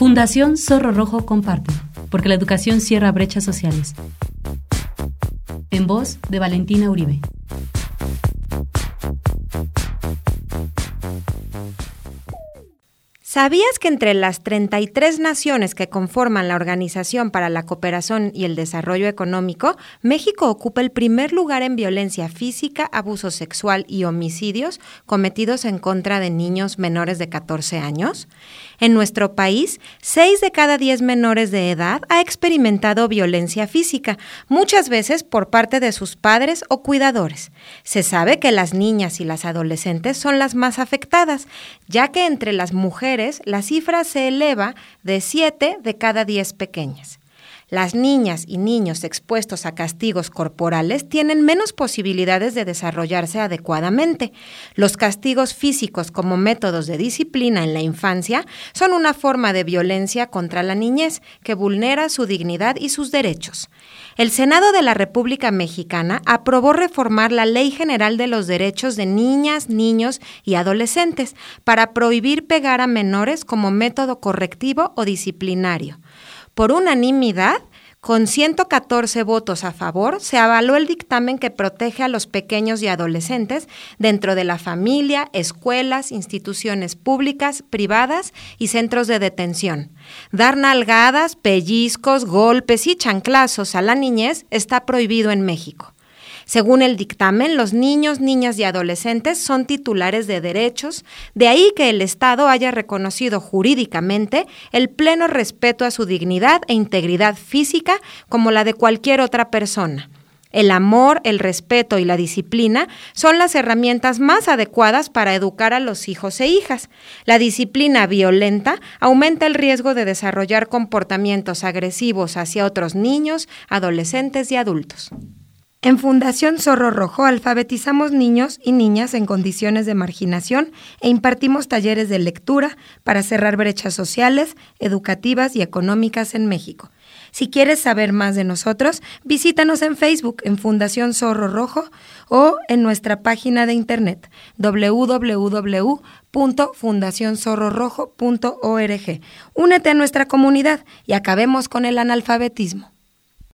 Fundación Zorro Rojo comparte, porque la educación cierra brechas sociales. En voz de Valentina Uribe. ¿Sabías que entre las 33 naciones que conforman la Organización para la Cooperación y el Desarrollo Económico, México ocupa el primer lugar en violencia física, abuso sexual y homicidios cometidos en contra de niños menores de 14 años? En nuestro país, 6 de cada 10 menores de edad ha experimentado violencia física, muchas veces por parte de sus padres o cuidadores. Se sabe que las niñas y las adolescentes son las más afectadas, ya que entre las mujeres la cifra se eleva de 7 de cada 10 pequeñas. Las niñas y niños expuestos a castigos corporales tienen menos posibilidades de desarrollarse adecuadamente. Los castigos físicos como métodos de disciplina en la infancia son una forma de violencia contra la niñez que vulnera su dignidad y sus derechos. El Senado de la República Mexicana aprobó reformar la Ley General de los Derechos de Niñas, Niños y Adolescentes para prohibir pegar a menores como método correctivo o disciplinario. Por unanimidad, con 114 votos a favor, se avaló el dictamen que protege a los pequeños y adolescentes dentro de la familia, escuelas, instituciones públicas, privadas y centros de detención. Dar nalgadas, pellizcos, golpes y chanclazos a la niñez está prohibido en México. Según el dictamen, los niños, niñas y adolescentes son titulares de derechos, de ahí que el Estado haya reconocido jurídicamente el pleno respeto a su dignidad e integridad física como la de cualquier otra persona. El amor, el respeto y la disciplina son las herramientas más adecuadas para educar a los hijos e hijas. La disciplina violenta aumenta el riesgo de desarrollar comportamientos agresivos hacia otros niños, adolescentes y adultos. En Fundación Zorro Rojo alfabetizamos niños y niñas en condiciones de marginación e impartimos talleres de lectura para cerrar brechas sociales, educativas y económicas en México. Si quieres saber más de nosotros, visítanos en Facebook en Fundación Zorro Rojo o en nuestra página de internet www.fundacionzorrorojo.org. Únete a nuestra comunidad y acabemos con el analfabetismo.